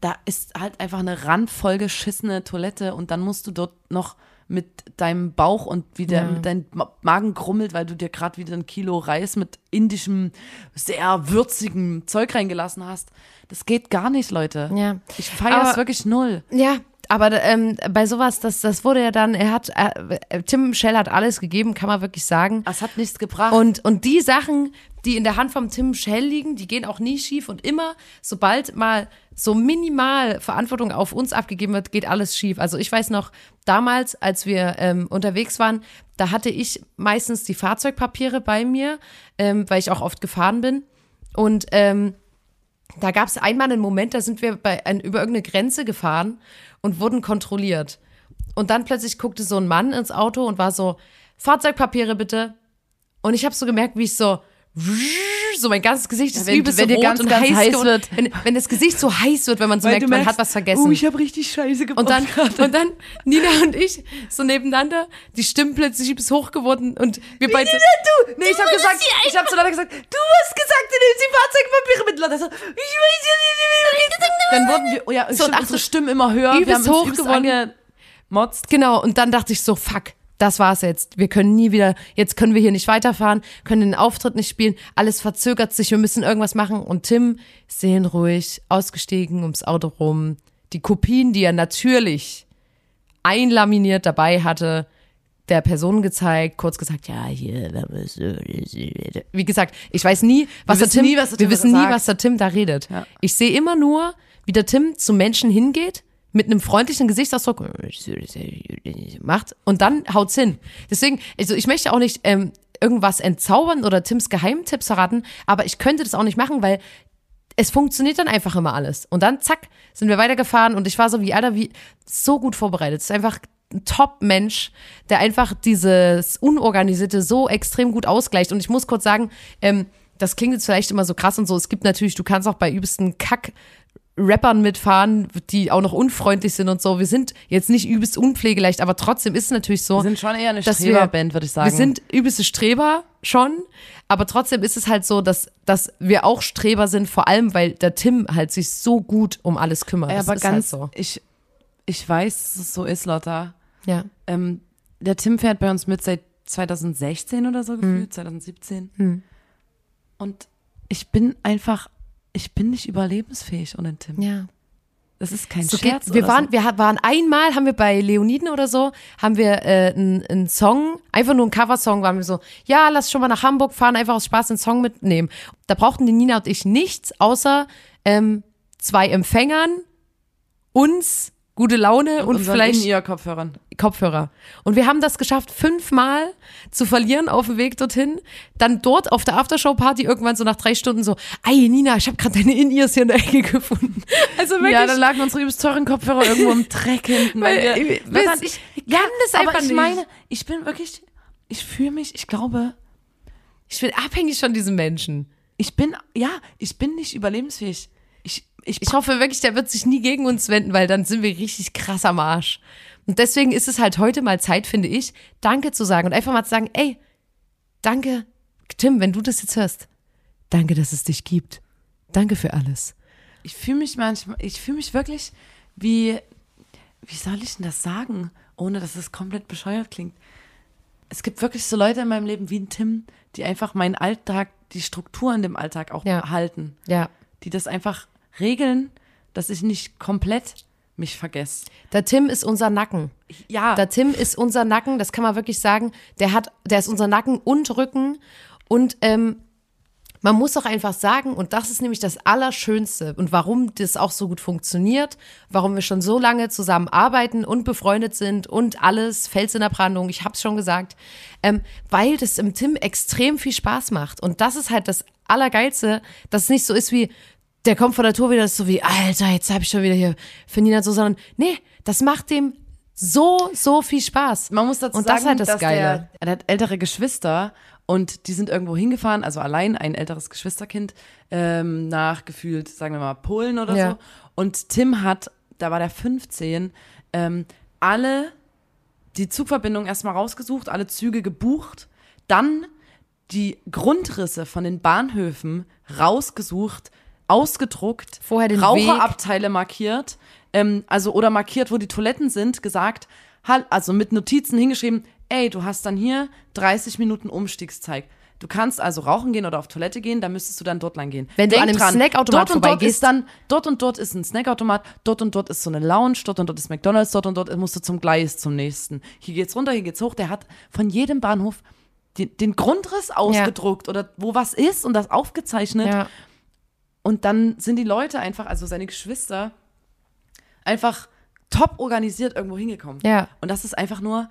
da ist halt einfach eine randvoll geschissene Toilette und dann musst du dort noch mit deinem Bauch und wie der Ja. mit deinem Ma- Magen grummelt, weil du dir gerade wieder ein Kilo Reis mit indischem, sehr würzigem Zeug reingelassen hast. Das geht gar nicht, Leute. Ja. Ich feiere es wirklich null. Ja, aber ähm, bei sowas, das, das wurde ja dann, er hat, äh, Tim Shell hat alles gegeben, kann man wirklich sagen. Es hat nichts gebracht. Und, und die Sachen, die in der Hand vom Tim Shell liegen, die gehen auch nie schief. Und immer, sobald mal so minimal Verantwortung auf uns abgegeben wird, geht alles schief. Also ich weiß noch, damals, als wir ähm, unterwegs waren, da hatte ich meistens die Fahrzeugpapiere bei mir, ähm, weil ich auch oft gefahren bin. Und ähm, da gab es einmal einen Moment, da sind wir bei, ein, über irgendeine Grenze gefahren und wurden kontrolliert. Und dann plötzlich guckte so ein Mann ins Auto und war so, Fahrzeugpapiere bitte. Und ich habe so gemerkt, wie ich so, so mein ganzes Gesicht ist wenn- übelst wenn so rot ganz, und ganz heiß, heiß wird. Wenn, wenn das Gesicht so heiß wird, wenn man so Weil merkt, du man merkst, hat was vergessen. Oh, ich habe richtig Scheiße gebaut. Und dann, gerade. und dann Nina und ich so nebeneinander, die Stimmen plötzlich ist hoch geworden und wir beide. du! Nee, ich habe gesagt, ich habe zu Leute gesagt, du hast gesagt, du nimmst die Fahrzeugpapiere mit. Leute, so, ich weiß ja nicht. Dann wurden wir, oh ja, So, stimmt, und unsere Stimmen immer höher. wir übelst haben uns hoch übelst geworden. angemotzt. Genau, und dann dachte ich so, fuck, das war's jetzt. Wir können nie wieder, jetzt können wir hier nicht weiterfahren, können den Auftritt nicht spielen, alles verzögert sich, wir müssen irgendwas machen. Und Tim, seelenruhig, ausgestiegen, ums Auto rum, die Kopien, die er natürlich einlaminiert dabei hatte, der Person gezeigt, kurz gesagt, ja, hier, da wie gesagt, ich weiß nie, was der Tim, nie, was der wir Tim wissen nie, was der Tim da redet. Ja. Ich sehe immer nur, wie der Tim zu Menschen hingeht, mit einem freundlichen Gesichtsausdruck macht und dann haut's hin. Deswegen, also ich möchte auch nicht ähm, irgendwas entzaubern oder Tims Geheimtipps verraten, aber ich könnte das auch nicht machen, weil es funktioniert dann einfach immer alles. Und dann, zack, sind wir weitergefahren und ich war so wie, Alter, wie, so gut vorbereitet. Es ist einfach ein Top-Mensch, der einfach dieses Unorganisierte so extrem gut ausgleicht. Und ich muss kurz sagen, ähm, das klingt jetzt vielleicht immer so krass und so. Es gibt natürlich, du kannst auch bei übelsten Kack Rappern mitfahren, die auch noch unfreundlich sind und so. Wir sind jetzt nicht übelst unpflegeleicht, aber trotzdem ist es natürlich so. Wir sind schon eher eine Streberband, würde ich sagen. Wir sind übelste Streber schon, aber trotzdem ist es halt so, dass, dass wir auch Streber sind, vor allem, weil der Tim halt sich so gut um alles kümmert. Ja, aber ist ganz, halt so. ich, ich weiß, dass es so ist, Lotta. Ja. Ähm, der Tim fährt bei uns mit seit 2016 oder so Hm. gefühlt, 2017. Und ich bin einfach, ich bin nicht überlebensfähig ohne Tim. Ja. Das ist kein So Scherz. geht, wir, waren, so. wir waren einmal, haben wir bei Leoniden oder so, haben wir äh, einen Song, einfach nur einen Coversong, waren wir so, ja, lass schon mal nach Hamburg fahren, einfach aus Spaß einen Song mitnehmen. Da brauchten die Nina und ich nichts, außer ähm, zwei Empfängern, uns, gute Laune und, unseren vielleicht In-Ear-Kopfhörern. Kopfhörer. Und wir haben das geschafft, fünfmal zu verlieren auf dem Weg dorthin. Dann dort auf der Aftershow-Party irgendwann so nach drei Stunden so, ey Nina, ich habe gerade deine In-Ears hier in der Ecke gefunden. Also wirklich. Ja, dann lagen unsere übelst teuren Kopfhörer irgendwo im Dreck hinten. Weil, ich- das- ich- ich kann das aber einfach ich nicht. meine, ich bin wirklich, ich fühle mich, ich glaube, ich bin abhängig von diesem Menschen. ich bin, ja, ich bin nicht überlebensfähig. Ich, ich, Ich hoffe wirklich, der wird sich nie gegen uns wenden, weil dann sind wir richtig krass am Arsch. Und deswegen ist es halt heute mal Zeit, finde ich, Danke zu sagen und einfach mal zu sagen, ey, danke, Tim, wenn du das jetzt hörst. Danke, dass es dich gibt. Danke für alles. ich fühle mich manchmal, ich fühle mich wirklich wie, wie soll ich denn das sagen, ohne dass es komplett bescheuert klingt. Es gibt wirklich so Leute in meinem Leben wie ein Tim, die einfach meinen Alltag, die Struktur in dem Alltag auch Ja. halten. Ja. Die das einfach regeln, dass ich nicht komplett mich vergesse. Der Tim ist unser Nacken. Ja, Der Tim ist unser Nacken, das kann man wirklich sagen. Der hat, der ist unser Nacken und Rücken. Und ähm, man muss auch einfach sagen, und das ist nämlich das Allerschönste und warum das auch so gut funktioniert, warum wir schon so lange zusammen arbeiten und befreundet sind und alles, Fels in der Brandung, ich hab's schon gesagt, ähm, weil das im Tim extrem viel Spaß macht. Und das ist halt das Allergeilste, dass es nicht so ist wie, der kommt von der Tour wieder, ist so wie, Alter, jetzt hab ich schon wieder hier für Nina so, sondern nee, das macht dem so, so viel Spaß. Man muss dazu und das sagen, ist halt das dass Geile. Der, er hat ältere Geschwister und die sind irgendwo hingefahren, also allein ein älteres Geschwisterkind, ähm, nach gefühlt, sagen wir mal, Polen oder Ja. so. Und Tim hat, da war der 15, ähm, alle die Zugverbindung erstmal rausgesucht, alle Züge gebucht, dann die Grundrisse von den Bahnhöfen rausgesucht, ausgedruckt, Vorher den Raucherabteile markiert, ähm, also oder markiert, wo die Toiletten sind, gesagt, also mit Notizen hingeschrieben, ey, du hast dann hier 30 Minuten Umstiegszeit. Du kannst also rauchen gehen oder auf Toilette gehen, dann müsstest du dann dort lang gehen. Wenn du Denk an einem dran, Snackautomat dort und dort ist dann, dort und dort ist ein Snackautomat, dort und dort ist so eine Lounge, dort und dort ist McDonalds, dort und dort musst du zum Gleis zum nächsten. Hier geht's runter, hier geht's hoch. Der hat von jedem Bahnhof den, den Grundriss ausgedruckt oder wo was ist und das aufgezeichnet. Ja. Und dann sind die Leute einfach, also seine Geschwister, einfach top organisiert irgendwo hingekommen. Ja. Und das ist einfach nur,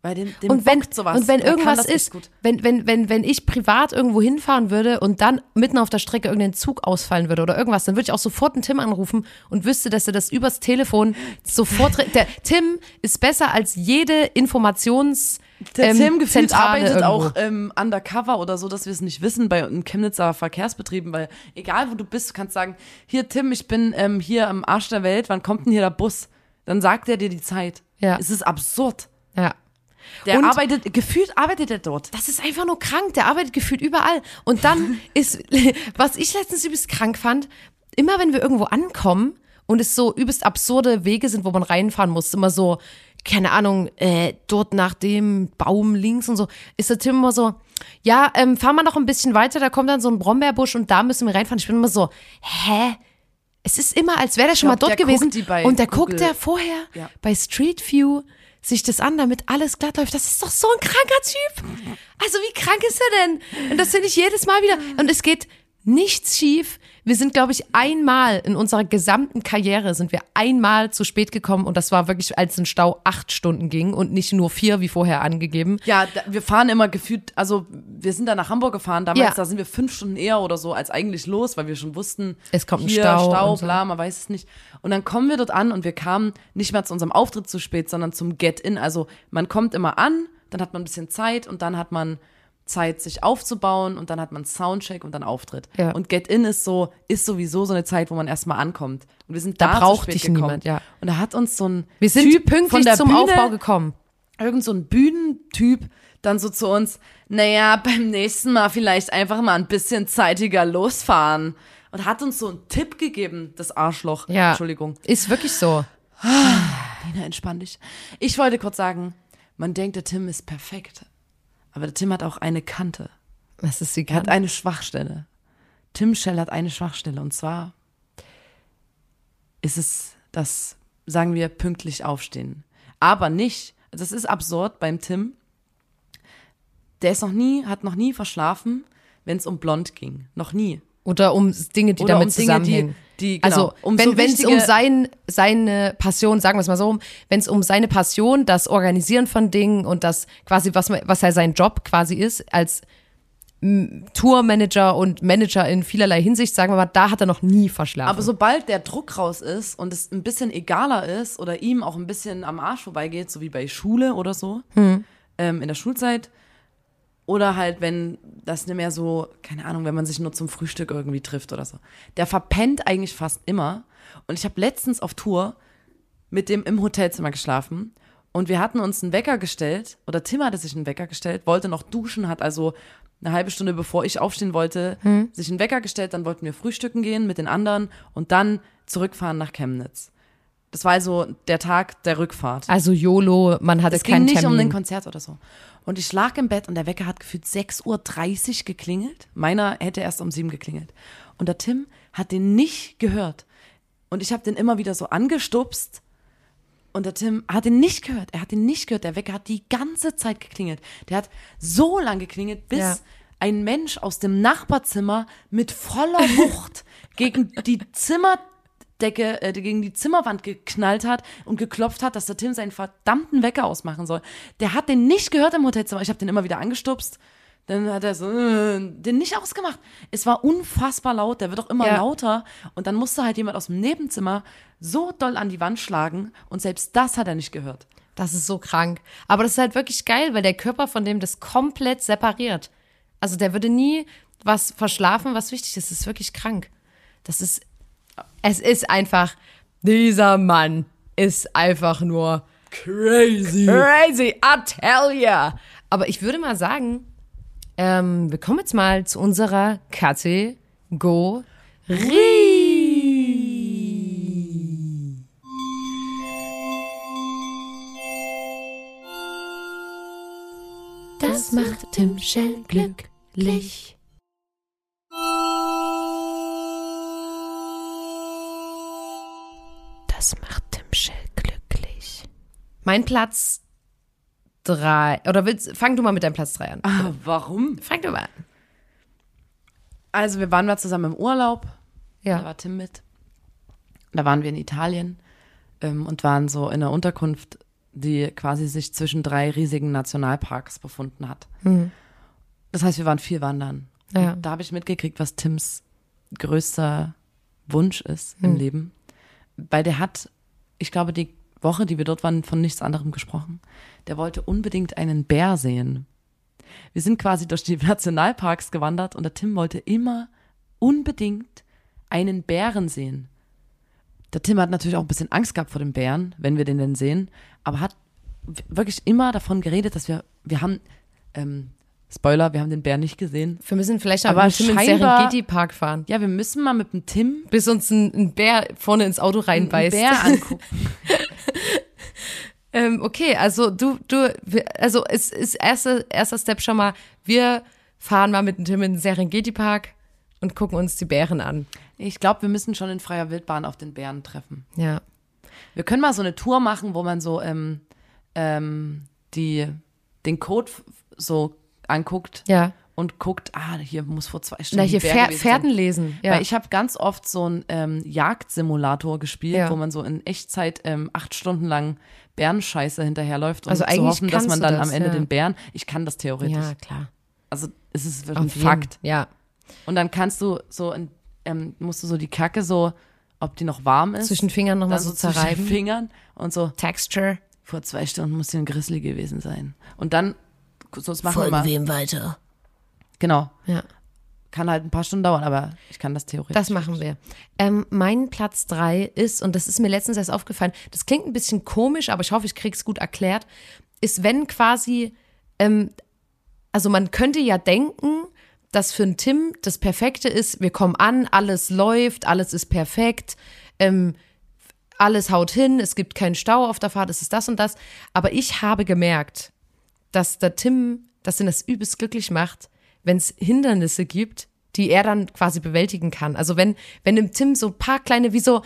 weil dem, dem und wenn, sowas. und wenn irgendwas ist, wenn, wenn, wenn, wenn ich privat irgendwo hinfahren würde und dann mitten auf der Strecke irgendein Zug ausfallen würde oder irgendwas, dann würde ich auch sofort einen Tim anrufen und wüsste, dass er das übers Telefon sofort. Der Tim ist besser als jede Informations. Der ähm, Tim gefühlt arbeitet irgendwo. auch ähm, undercover oder so, dass wir es nicht wissen bei Chemnitzer Verkehrsbetrieben, weil egal wo du bist, du kannst sagen, hier Tim, ich bin ähm, hier am Arsch der Welt, wann kommt denn hier der Bus? Dann sagt er dir die Zeit. Ja. Es ist absurd. Ja. Der Und- arbeitet, gefühlt arbeitet er dort. Das ist einfach nur krank. Der arbeitet gefühlt überall. Und dann ist, was ich letztens übelst krank fand, immer wenn wir irgendwo ankommen und es so übelst absurde Wege sind, wo man reinfahren muss, immer so, keine Ahnung, äh, dort nach dem Baum links und so, ist der Tim immer so, ja, ähm, fahren wir noch ein bisschen weiter, da kommt dann so ein Brombeerbusch und da müssen wir reinfahren. Ich bin immer so, hä? Es ist immer, als wäre der schon glaub, mal dort gewesen. und der Google. guckt der vorher Ja. bei Street View sich das an, damit alles glatt läuft. Das ist doch so ein kranker Typ. Also wie krank ist er denn? Und das finde ich jedes Mal wieder. Und es geht nichts schief. Wir sind, glaube ich, einmal in unserer gesamten Karriere sind wir einmal zu spät gekommen und das war wirklich, als ein Stau acht Stunden ging und nicht nur vier, wie vorher angegeben. Ja, da, wir fahren immer gefühlt, also wir sind da nach Hamburg gefahren, damals, Ja. da sind wir fünf Stunden eher oder so als eigentlich los, weil wir schon wussten, Es kommt ein hier, Stau Stau, so. bla, man weiß es nicht. Und dann kommen wir dort an und wir kamen nicht mehr zu unserem Auftritt zu spät, sondern zum Get-In. Also man kommt immer an, dann hat man ein bisschen Zeit und dann hat man Zeit, sich aufzubauen und dann hat man Soundcheck und dann Auftritt. Ja. Und Get-In ist so, ist sowieso so eine Zeit, wo man erstmal ankommt. Und wir sind Da da, braucht zu spät dich gekommen. niemand, ja. Und da hat uns so ein Wir sind typ pünktlich von der zum Bühne, Aufbau gekommen. irgend so ein Bühnentyp dann so zu uns, naja, beim nächsten Mal vielleicht einfach mal ein bisschen zeitiger losfahren. Und hat uns so einen Tipp gegeben, das Arschloch. Ja. Entschuldigung. Ist wirklich so. Lina, entspann dich. Ich wollte kurz sagen, man denkt, der Tim ist perfekt. Aber der Tim hat auch eine Kante. Was ist die Er hat eine Schwachstelle. Tim Schell hat eine Schwachstelle. Und zwar ist es das, sagen wir, pünktlich aufstehen. Aber nicht, das ist absurd beim Tim. Der ist noch nie, hat noch nie verschlafen, wenn es um blond ging. Noch nie. Oder um Dinge, die Oder damit um Dinge, zusammenhängen. die- die- genau, also um wenn es um sein, seine Passion, sagen wir es mal so, wenn es um seine Passion, das Organisieren von Dingen und das quasi, was, was ja sein Job quasi ist, als Tourmanager und Manager in vielerlei Hinsicht, sagen wir mal, da hat er noch nie verschlafen. Aber sobald der Druck raus ist und es ein bisschen egaler ist oder ihm auch ein bisschen am Arsch vorbeigeht, so wie bei Schule oder so, ähm, in der Schulzeit, oder halt, wenn das nicht mehr so, keine Ahnung, wenn man sich nur zum Frühstück irgendwie trifft oder so. Der verpennt eigentlich fast immer. Und ich habe letztens auf Tour mit dem im Hotelzimmer geschlafen und wir hatten uns einen Wecker gestellt, oder Tim hatte sich einen Wecker gestellt, wollte noch duschen, hat also eine halbe Stunde bevor ich aufstehen wollte, sich einen Wecker gestellt, dann wollten wir frühstücken gehen mit den anderen und dann zurückfahren nach Chemnitz. Das war also der Tag der Rückfahrt. also YOLO, man hatte Es ging keinen nicht Termin. um den Konzert oder so. Und ich lag im Bett und der Wecker hat gefühlt 6.30 Uhr geklingelt. Meiner hätte erst um 7 geklingelt. Und der Tim hat den nicht gehört. Und ich habe den immer wieder so angestupst. Und der Tim hat ihn nicht gehört. Er hat ihn nicht gehört. Der Wecker hat die ganze Zeit geklingelt. Der hat so lange geklingelt, bis Ja. ein Mensch aus dem Nachbarzimmer mit voller Wucht gegen die Zimmerdecke, äh, gegen die Zimmerwand geknallt hat und geklopft hat, dass der Tim seinen verdammten Wecker ausmachen soll. Der hat den nicht gehört im Hotelzimmer. Ich habe den immer wieder angestupst. Dann hat er so äh, den nicht ausgemacht. Es war unfassbar laut. Der wird auch immer Ja. lauter. Und dann musste halt jemand aus dem Nebenzimmer so doll an die Wand schlagen. Und selbst das hat er nicht gehört. Das ist so krank. Aber das ist halt wirklich geil, weil der Körper von dem das komplett separiert. Also der würde nie was verschlafen, was wichtig ist. Das ist wirklich krank. Das ist, es ist einfach, dieser Mann ist einfach nur crazy. Crazy, I tell ya. Aber ich würde mal sagen, ähm, wir kommen jetzt mal zu unserer Kategorie. Das macht Tim Schell glücklich. Das macht Tim Schell glücklich. Mein Platz drei. Oder willst, fang du mal mit deinem Platz drei an. Ah, warum? Fang du mal an. Also wir waren mal zusammen im Urlaub. Da Ja. war Tim mit. Da waren wir in Italien ähm, und waren so in einer Unterkunft, die quasi sich zwischen drei riesigen Nationalparks befunden hat. Das heißt, wir waren viel wandern. Ja. Da habe ich mitgekriegt, was Tims größter Wunsch ist im Leben. Weil der hat, ich glaube, die Woche, die wir dort waren, von nichts anderem gesprochen. Der wollte unbedingt einen Bär sehen. Wir sind quasi durch die Nationalparks gewandert und der Tim wollte immer unbedingt einen Bären sehen. Der Tim hat natürlich auch ein bisschen Angst gehabt vor dem Bären, wenn wir den denn sehen, aber hat wirklich immer davon geredet, dass wir, wir haben, ähm, Spoiler, wir haben den Bären nicht gesehen. Wir müssen vielleicht Aber mit Tim ins scheinbar- Serengeti-Park fahren, Ja, wir müssen mal mit dem Tim bis uns ein, ein Bär vorne ins Auto reinbeißt. Bär angucken. Ähm, okay, also du, du, also es ist erster, erster Step schon mal, wir fahren mal mit dem Tim in den Serengeti-Park und gucken uns die Bären an. Ich glaube, wir müssen schon in freier Wildbahn auf den Bären treffen. Ja. Wir können mal so eine Tour machen, wo man so ähm, ähm, die, den Code so anguckt Ja. und guckt, ah, hier muss vor zwei Stunden Na, hier Pfer Pferden lesen. Ja. Weil ich habe ganz oft so einen ähm, Jagdsimulator gespielt, Ja. wo man so in Echtzeit ähm, acht Stunden lang Bärenscheiße hinterherläuft und Also zu eigentlich hoffen, dass man dann das, am Ende ja. den Bären, ich kann das theoretisch. ja, klar. Also es ist wirklich ein. Fakt. Ja. Und dann kannst du so, in, ähm, musst du so die Kacke so, ob die noch warm ist, Zwischen Fingern nochmal so so zwischen zerreiben. Fingern und so, Texture. vor zwei Stunden muss hier ein Grizzly gewesen sein. Und dann, so das machen wir mal. wem weiter? Genau. Ja. Kann halt ein paar Stunden dauern, aber ich kann das theoretisch. Das machen wir. Ähm, mein Platz drei ist, und das ist mir letztens erst aufgefallen, das klingt ein bisschen komisch, aber ich hoffe, ich krieg's gut erklärt, ist, wenn quasi, ähm, also man könnte ja denken, dass für einen Tim das Perfekte ist, wir kommen an, alles läuft, alles ist perfekt, ähm, alles haut hin, es gibt keinen Stau auf der Fahrt, es ist das und das. Aber ich habe gemerkt, dass der Tim, dass ihn das übelst glücklich macht, wenn es Hindernisse gibt, die er dann quasi bewältigen kann. Also wenn, wenn dem Tim so ein paar kleine, wie so,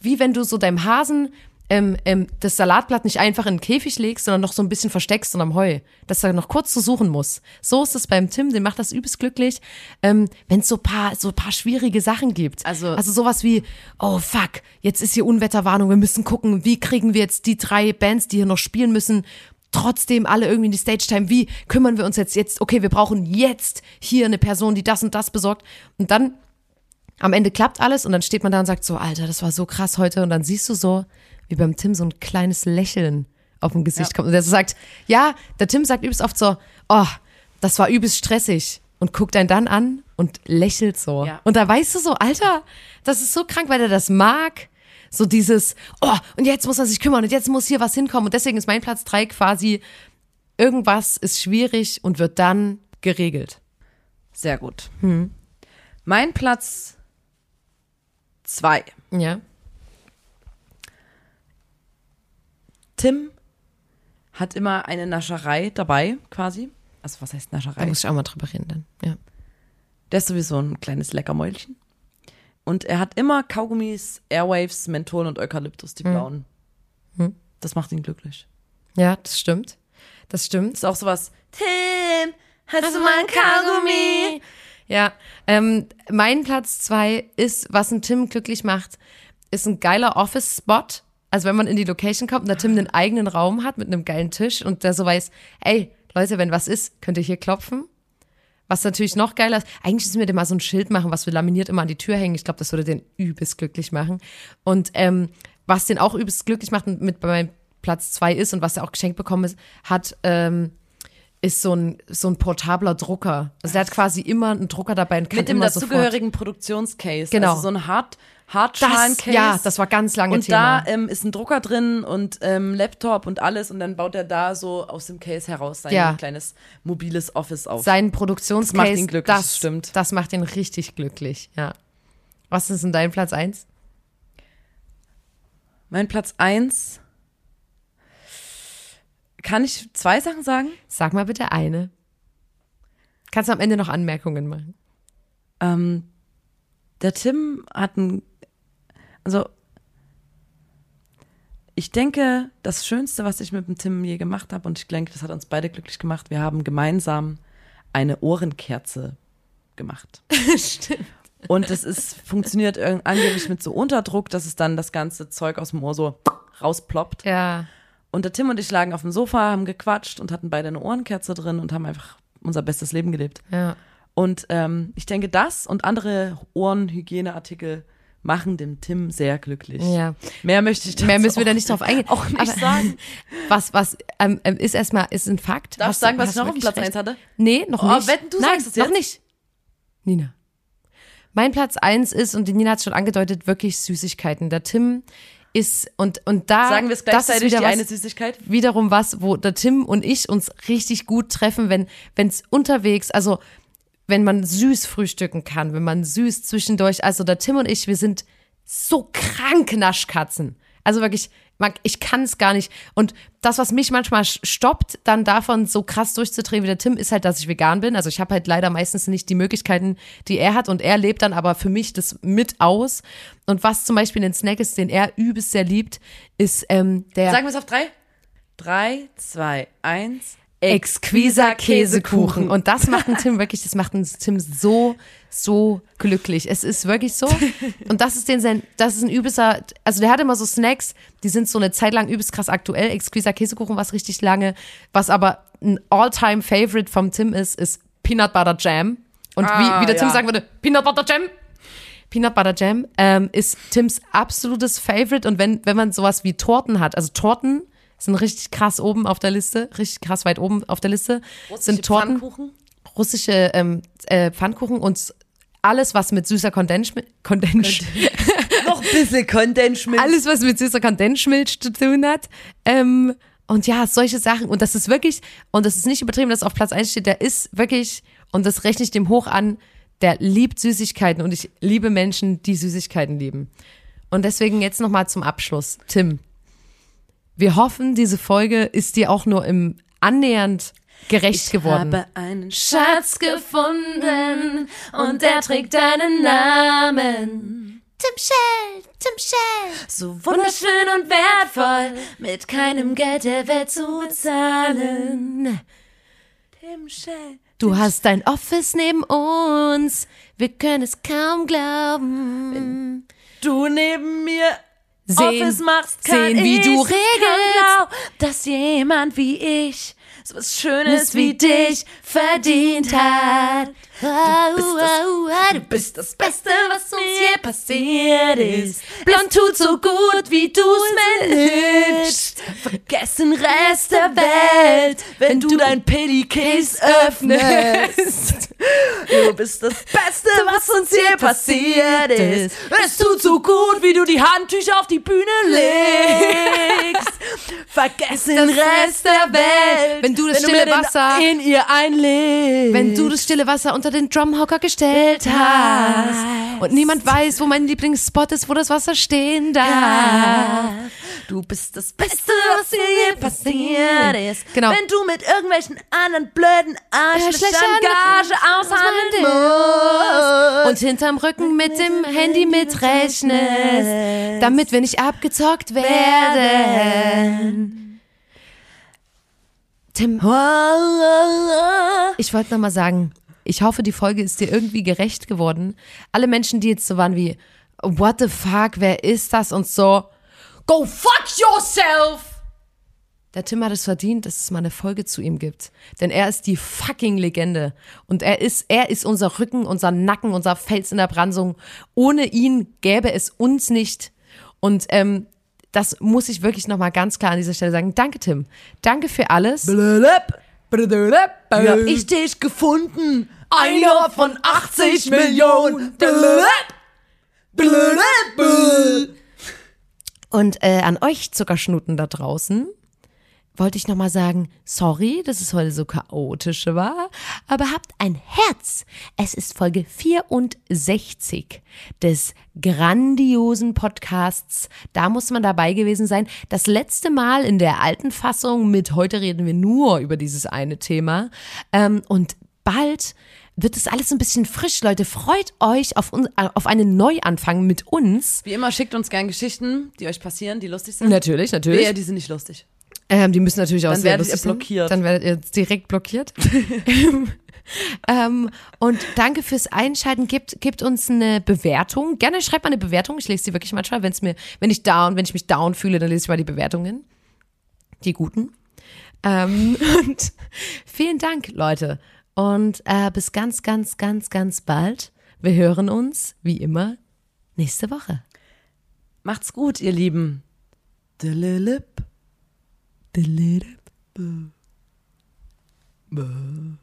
wie wenn du so deinem Hasen ähm, ähm, das Salatblatt nicht einfach in den Käfig legst, sondern noch so ein bisschen versteckst unterm Heu, dass er noch kurz zu suchen muss. So ist es beim Tim, den macht das übelst glücklich, ähm, wenn es so paar, so paar schwierige Sachen gibt. Also- also sowas wie, oh fuck, jetzt ist hier Unwetterwarnung, wir müssen gucken, wie kriegen wir jetzt die drei Bands, die hier noch spielen müssen, trotzdem alle irgendwie in die Stage-Time, wie kümmern wir uns jetzt jetzt, okay, wir brauchen jetzt hier eine Person, die das und das besorgt. Und dann am Ende klappt alles und dann steht man da und sagt so, Alter, das war so krass heute. Und dann siehst du so, wie beim Tim so ein kleines Lächeln auf dem Gesicht Ja. kommt. Und der so sagt, ja, der Tim sagt übelst oft so, oh, das war übelst stressig. Und guckt einen dann an und lächelt so. Ja. Und da weißt du so, Alter, das ist so krank, weil er das mag. So dieses, oh, und jetzt muss er sich kümmern und jetzt muss hier was hinkommen. Und deswegen ist mein Platz drei quasi, irgendwas ist schwierig und wird dann geregelt. Sehr gut. Hm. Mein Platz zwei. Ja. Tim hat immer eine Nascherei dabei, quasi. Also was heißt Da Nascherei? muss ich auch mal drüber reden dann. Ja. Der ist sowieso ein kleines Leckermäulchen. Und er hat immer Kaugummis, Airwaves, Menthol und Eukalyptus, die blauen. Das macht ihn glücklich. Ja, das stimmt. Das stimmt. Ist auch sowas, Tim, hast du mal ein Kaugummi? Ja, ähm, mein Platz zwei ist, was ein Tim glücklich macht, ist ein geiler Office-Spot. Also wenn man in die Location kommt und der Tim einen eigenen Raum hat mit einem geilen Tisch und der so weiß, ey, Leute, wenn was ist, könnt ihr hier klopfen. Was natürlich noch geiler ist, eigentlich müssen wir dem mal so ein Schild machen, was wir laminiert immer an die Tür hängen. Ich glaube, das würde den übelst glücklich machen. Und ähm, was den auch übelst glücklich macht mit bei meinem Platz zwei ist und was er auch geschenkt bekommen ist, hat, ähm, ist so ein, so ein portabler Drucker. Also der hat quasi immer einen Drucker dabei und kann Mit dem immer sofort. dazugehörigen Produktionscase. Genau. Also so ein Hart, Hartschalen-Case. ja, das war ganz lange Und Thema. da ähm, ist ein Drucker drin und ähm, Laptop und alles und dann baut er da so aus dem Case heraus sein Ja. kleines mobiles Office auf. Sein Produktionscase, Das macht ihn glücklich, das, stimmt. das macht ihn richtig glücklich, ja. Was ist denn dein Platz eins? mein Platz eins Kann ich zwei Sachen sagen? Sag mal bitte eine. Kannst du am Ende noch Anmerkungen machen? Ähm, der Tim hat ein, also ich denke, das Schönste, was ich mit dem Tim je gemacht habe, und ich denke, das hat uns beide glücklich gemacht, wir haben gemeinsam eine Ohrenkerze gemacht. Stimmt. Und es ist, funktioniert angeblich mit so Unterdruck, dass es dann das ganze Zeug aus dem Ohr so rausploppt. Ja. Und der Tim und ich lagen auf dem Sofa, haben gequatscht und hatten beide eine Ohrenkerze drin und haben einfach unser bestes Leben gelebt. Ja. Und ähm, ich denke, das und andere Ohrenhygieneartikel machen dem Tim sehr glücklich. Ja. Mehr möchte ich Mehr müssen wir da nicht drauf eingehen. Auch nicht Aber sagen. Was, was ähm, ähm, ist erstmal, ist ein Fakt. Darf ich sagen, du- was ich noch auf Platz recht. 1 hatte? Nee, noch Oh, nicht. wetten, du Nein, sagst es noch jetzt? nicht. Nina. Mein Platz eins ist, und die Nina hat es schon angedeutet, wirklich Süßigkeiten. Der Tim ist, und, und da. Sagen wir es das ist gleichzeitig, wieder was, eine Süßigkeit? wiederum was, wo der Tim und ich uns richtig gut treffen, wenn es unterwegs, also wenn man süß frühstücken kann, wenn man süß zwischendurch, also der Tim und ich, wir sind so krank Naschkatzen. Also wirklich, man, ich kann es gar nicht. Und das, was mich manchmal stoppt, dann davon so krass durchzudrehen wie der Tim, ist halt, dass ich vegan bin. Also ich habe halt leider meistens nicht die Möglichkeiten, die er hat. Und er lebt dann aber für mich das mit aus. Und was zum Beispiel ein Snack ist, den er übelst sehr liebt, ist ähm, der Sagen wir es auf drei? Drei, zwei, eins. Exquiser Käsekuchen. Und das macht einen Tim wirklich, das macht einen Tim so, so glücklich. Es ist wirklich so. Und das ist den sein, das ist ein übelster, also der hat immer so Snacks, die sind so eine Zeit lang übelst krass aktuell. Exquiser Käsekuchen, was richtig lange, was aber ein all-time Favorite vom Tim ist, ist Peanut Butter Jam. Und Ah, wie, wie der Tim ja. sagen würde, Peanut Butter Jam. Peanut Butter Jam ähm, ist Tims absolutes Favorite. Und wenn, wenn man sowas wie Torten hat, also Torten sind richtig krass oben auf der Liste, richtig krass weit oben auf der Liste, sind Torten, Pfannkuchen? russische ähm, äh, Pfannkuchen und alles, was mit süßer Kondensmilch, Kondens Noch ein bisschen Kondensmilch. alles, was mit süßer Kondensmilch zu tun hat. Ähm, und ja, solche Sachen. Und das ist wirklich, und das ist nicht übertrieben, dass auf Platz 1 steht, der ist wirklich, und das rechne ich dem hoch an, der liebt Süßigkeiten. Und ich liebe Menschen, die Süßigkeiten lieben. Und deswegen jetzt nochmal zum Abschluss. Tim, wir hoffen, diese Folge ist dir auch nur im annähernd gerecht geworden. habe einen Schatz gefunden und er trägt deinen Namen. Tim Shell, Tim Shell. so Wunderschön und wertvoll, mit keinem Geld der Welt zu bezahlen. wunderschön. Du hast dein Office neben uns, wir können es kaum glauben. Du neben mir Sehen- Office machst, kann sehen, wie ich du regelst. glauben, dass jemand wie ich so was Schönes wie dich verdient hat. Du bist das Beste, was uns je passiert ist. Blond tut so gut, wie du's managst. Vergiss den Rest der Welt, wenn du dein Pedicase öffnest. Du bist das Beste, was uns je passiert ist. Es tut so gut, wie du die Handtücher auf die Bühne legst. Vergiss den Rest der Welt, Wenn du das mir stille den Wasser- in ihr einlegst. Wenn du das stille Wasser unter den Drumhocker gestellt hast und niemand weiß, wo mein Lieblingsspot ist, wo das Wasser stehen darf. Du bist das Beste, was dir je passiert ist. Genau. Wenn du mit irgendwelchen anderen blöden Arschlöchern Gage aushandeln musst. Und hinterm Rücken mit dem Handy mitrechnest, damit wir nicht abgezockt werden. Tim, ich wollte noch mal sagen, ich hoffe, die Folge ist dir irgendwie gerecht geworden. Alle Menschen, die jetzt so waren wie, what the fuck, wer ist das und so, go fuck yourself! Der Tim hat es verdient, dass es mal eine Folge zu ihm gibt. Denn er ist die fucking Legende. Und er ist, er ist unser Rücken, unser Nacken, unser Fels in der Brandung. Ohne ihn gäbe es uns nicht. Und ähm, das muss ich wirklich nochmal ganz klar an dieser Stelle sagen. Danke, Tim. Danke für alles. Ja, ich dich gefunden. Einer von 80 Millionen. Und äh, an euch Zuckerschnuten da draußen wollte ich nochmal sagen, sorry, dass es heute so chaotisch war, aber habt ein Herz. Es ist Folge 64 des grandiosen Podcasts. Da muss man dabei gewesen sein. Das letzte Mal in der alten Fassung mit heute reden wir nur über dieses eine Thema. Ähm, und bald wird es alles ein bisschen frisch, Leute. Freut euch auf, un, auf einen Neuanfang mit uns. Wie immer, schickt uns gern Geschichten, die euch passieren, die lustig sind. Natürlich, natürlich. Wehe, die sind nicht lustig. Ähm, die müssen natürlich auch Dann sehr werdet ihr blockiert. Dann werdet ihr direkt blockiert. ähm, und danke fürs Einschalten. Gebt, gebt uns eine Bewertung. Gerne schreibt mal eine Bewertung. Ich lese die wirklich manchmal, wenn es mir, wenn ich down, wenn ich mich down fühle, dann lese ich mal die Bewertungen. Die guten. Ähm, und vielen Dank, Leute. Und äh, bis ganz, ganz, ganz, ganz bald. Wir hören uns, wie immer, nächste Woche. Macht's gut, ihr Lieben. The little boo. Boo.